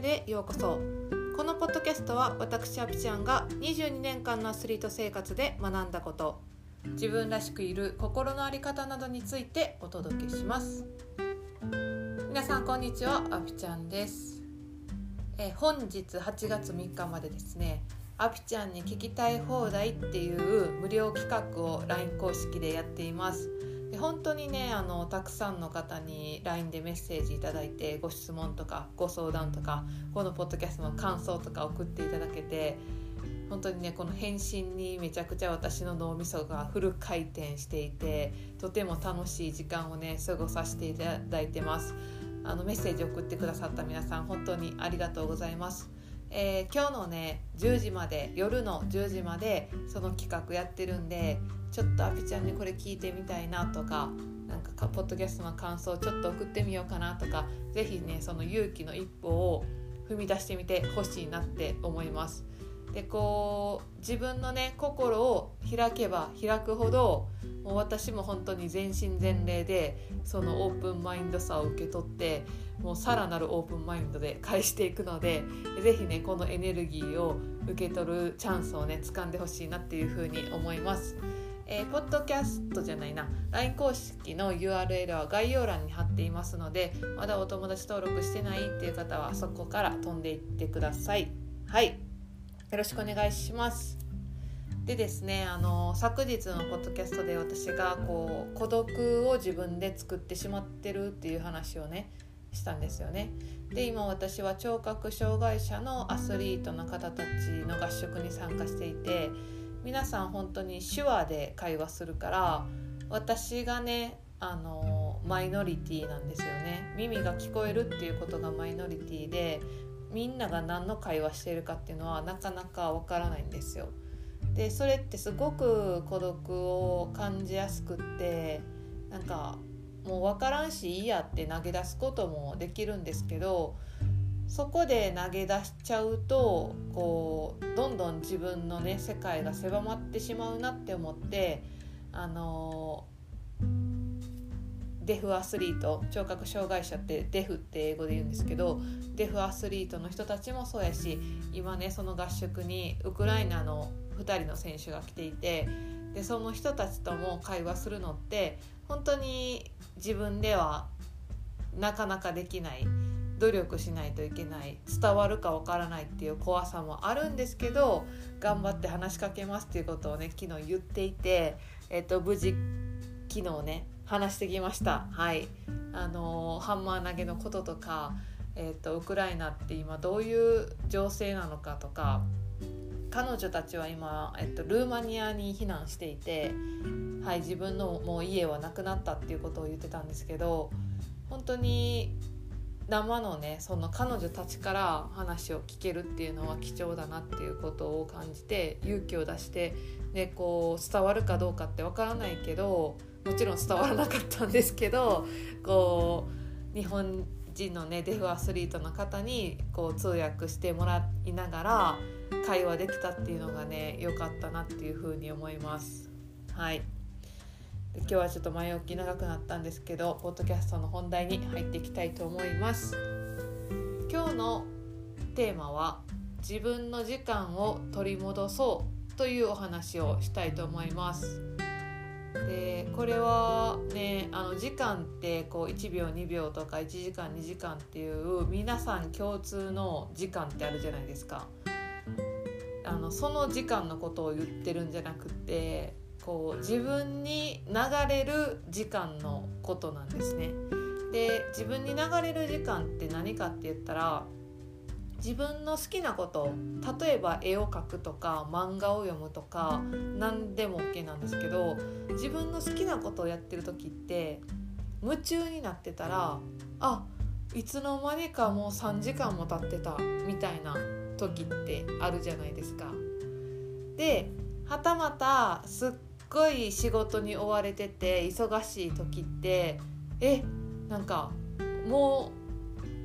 ネルへようこそ。このポッドキャストは私アピちゃんが22年間のアスリート生活で学んだこと。自分らしくいる心の在り方などについてお届けします。皆さんこんにちは。アピちゃんです。え本日8月3日までですねアピちゃんに聞きたい放題っていう無料企画を LINE 公式でやっています。で本当にねあのたくさんの方に LINE でメッセージいただいてご質問とかご相談とかこのポッドキャストの感想とか送っていただけて本当にねこの返信にめちゃくちゃ私の脳みそがフル回転していてとても楽しい時間をね過ごさせていただいてます。あのメッセージ送ってくださった皆さん本当にありがとうございます。えー、今日のね10時まで夜の10時までその企画やってるんでちょっとアピちゃんにこれ聞いてみたいなとかなんかポッドキャストの感想ちょっと送ってみようかなとか是非ねその勇気の一歩を踏み出してみてほしいなって思います。でこう自分のね心を開けば開くほどもう私も本当に全身全霊でそのオープンマインドさを受け取ってもうさらなるオープンマインドで返していくので是非ねこのエネルギーを受け取るチャンスをね掴んでほしいなっていうふうに思います。えー、ポッドキャストじゃないな LINE 公式の URL は概要欄に貼っていますのでまだお友達登録してないっていう方はそこから飛んでいってください。はいよろしくお願いします。でですねあの昨日のポッドキャストで私がこう孤独を自分で作ってしまってるっていう話をねしたんですよね。で今私は聴覚障害者のアスリートの方たちの合宿に参加していて皆さん本当に手話で会話するから私がねあのマイノリティなんですよね耳が聞こえるっていうことがマイノリティでみんなが何の会話してるかっていうのはなかなかわからないんですよ。でそれってすごく孤独を感じやすくってなんかもう分からんしいいやって投げ出すこともできるんですけどそこで投げ出しちゃうとこうどんどん自分のね世界が狭まってしまうなって思ってあのデフアスリート聴覚障害者ってデフって英語で言うんですけどデフアスリートの人たちもそうやし今ねその合宿にウクライナの2人の選手が来ていてでその人たちとも会話するのって本当に自分ではなかなかできない努力しないといけない伝わるかわからないっていう怖さもあるんですけど頑張って話しかけますっていうことをね昨日言っていて、えっと、無事昨日ね話してきました。はい。あのハンマー投げのこととか、えっと、ウクライナって今どういう情勢なのかとか彼女たちは今、えっと、ルーマニアに避難していて、はい、自分のもう家はなくなったっていうことを言ってたんですけど本当に生のねその彼女たちから話を聞けるっていうのは貴重だなっていうことを感じて勇気を出して、ね、こう伝わるかどうかってわからないけどもちろん伝わらなかったんですけどこう日本人のねデフアスリートの方にこう通訳してもらいながら会話できたっていうのがね良かったなっていうふうに思います。はい。で今日はちょっと前置き長くなったんですけどポッドキャストの本題に入っていきたいと思います。今日のテーマは自分の時間を取り戻そうというお話をしたいと思います。でこれはねあの時間ってこう1秒2秒とか1時間2時間っていう皆さん共通の時間ってあるじゃないですかあのその時間のことを言ってるんじゃなくてこう自分に流れる時間のことなんですね。で自分に流れる時間って何かって言ったら自分の好きなこと例えば絵を描くとか漫画を読むとか何でも OK なんですけど自分の好きなことをやってる時って夢中になってたらあいつの間にかもう3時間も経ってたみたいな時ってあるじゃないですか。ではたまたすっごい仕事に追われてて忙しい時ってえなんかもう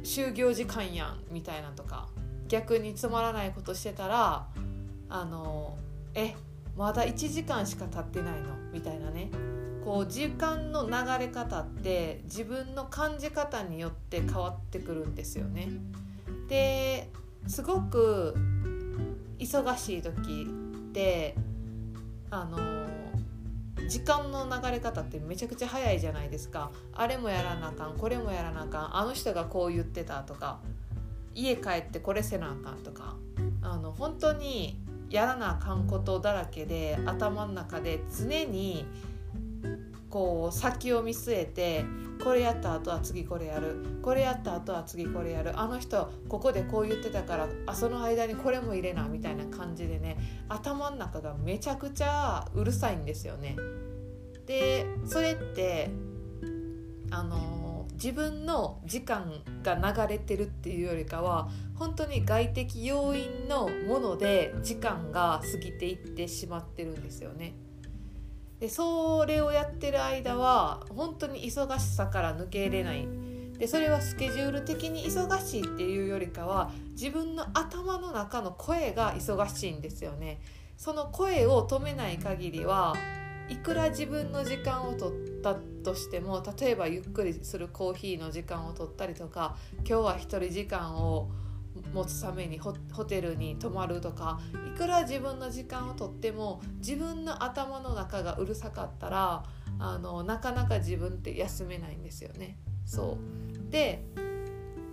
就業時間やんみたいなとか逆につまらないことしてたらあのえまだ1時間しか経ってないのみたいなねこう時間の流れ方って自分の感じ方によって変わってくるんですよね。ですごく忙しい時ってあの時間の流れ方ってめちゃくちゃ早いじゃないですか。あれもやらなあかんこれもやらなあかんあの人がこう言ってたとか家帰ってこれせなあかんとかあの本当にやらなあかんことだらけで頭の中で常にこう先を見据えてこれやった後は次これやるこれやった後は次これやるあの人ここでこう言ってたからあその間にこれも入れなみたいな感じでね頭の中がめちゃくちゃうるさいんですよね。でそれってあの自分の時間が流れてるっていうよりかは本当に外的要因のもので時間が過ぎていってしまってるんですよね。でそれをやってる間は本当に忙しさから抜けれない。でそれはスケジュール的に忙しいっていうよりかは自分の頭の中の声が忙しいんですよね。その声を止めない限りはいくら自分の時間を取ったとしても例えばゆっくりするコーヒーの時間を取ったりとか今日は一人時間を持つためにホテルに泊まるとかいくら自分の時間をとっても自分の頭の中がうるさかったらあのなかなか自分って休めないんですよね。そうで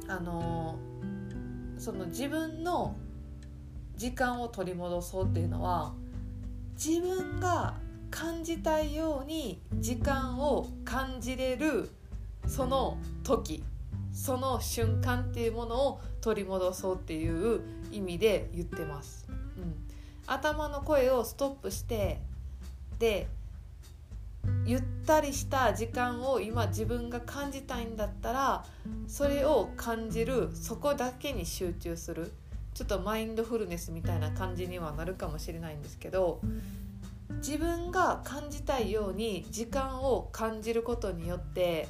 あのその自分の時間を取り戻そうっていうのは自分が感じたいように時間を感じれるその時その瞬間っていうものを取り戻そうっていう意味で言ってます。うん、頭の声をストップしてでゆったりした時間を今自分が感じたいんだったらそれを感じるそこだけに集中するちょっとマインドフルネスみたいな感じにはなるかもしれないんですけど自分が感じたいように時間を感じることによって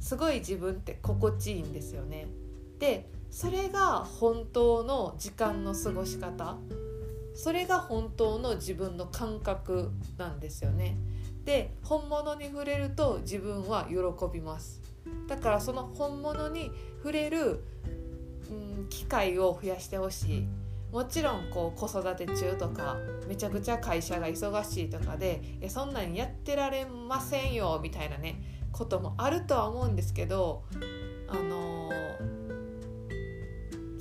すごい自分って心地いいんですよね。でそれが本当の時間の過ごし方。それが本当の自分の感覚なんですよね。で本物に触れると自分は喜びます。だからその本物に触れる、うん、機会を増やしてほしい。もちろんこう子育て中とかめちゃくちゃ会社が忙しいとかで「そんなんやってられませんよ」みたいなねこともあるとは思うんですけどあの、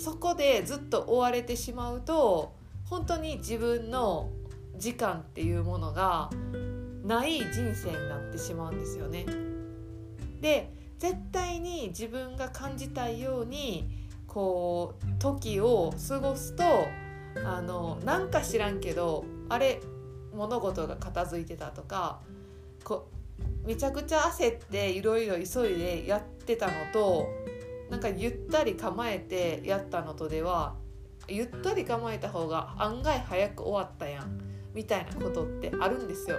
そこでずっと追われてしまうと本当に自分の時間っていうものがない人生になってしまうんですよね。で絶対に自分が感じたいようにこう時を過ごすとあのなんか知らんけどあれ物事が片付いてたとかこめちゃくちゃ焦っていろいろ急いでやってたのとなんかゆったり構えてやったのとではゆったり構えた方が案外早く終わったやんみたいなことってあるんですよ。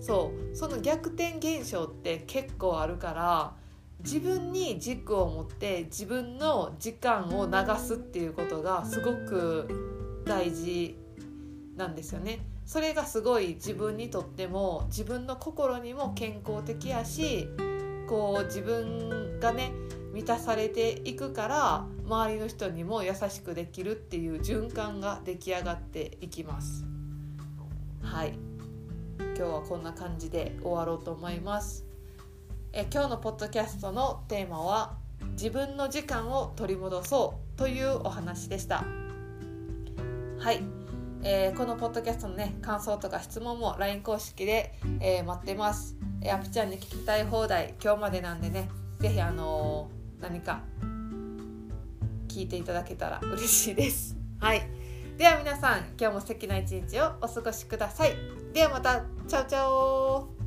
そうその逆転現象って結構あるから自分に軸を持って自分の時間を流すっていうことがすごく大事なんですよね。それがすごい自分にとっても自分の心にも健康的やしこう自分がね満たされていくから周りの人にも優しくできるっていう循環が出来上がっていきます。はい今日はこんな感じで終わろうと思います。え今日のポッドキャストのテーマは自分の時間を取り戻そうというお話でした。はいえー、このポッドキャストのね感想とか質問も LINE 公式で、えー、待ってます、えー、アプちゃんに聞きたい放題今日までなんでね是非あの何か聞いていただけたら嬉しいです。はい。では皆さん今日も素敵な一日をお過ごしください。ではまたチャオチャオ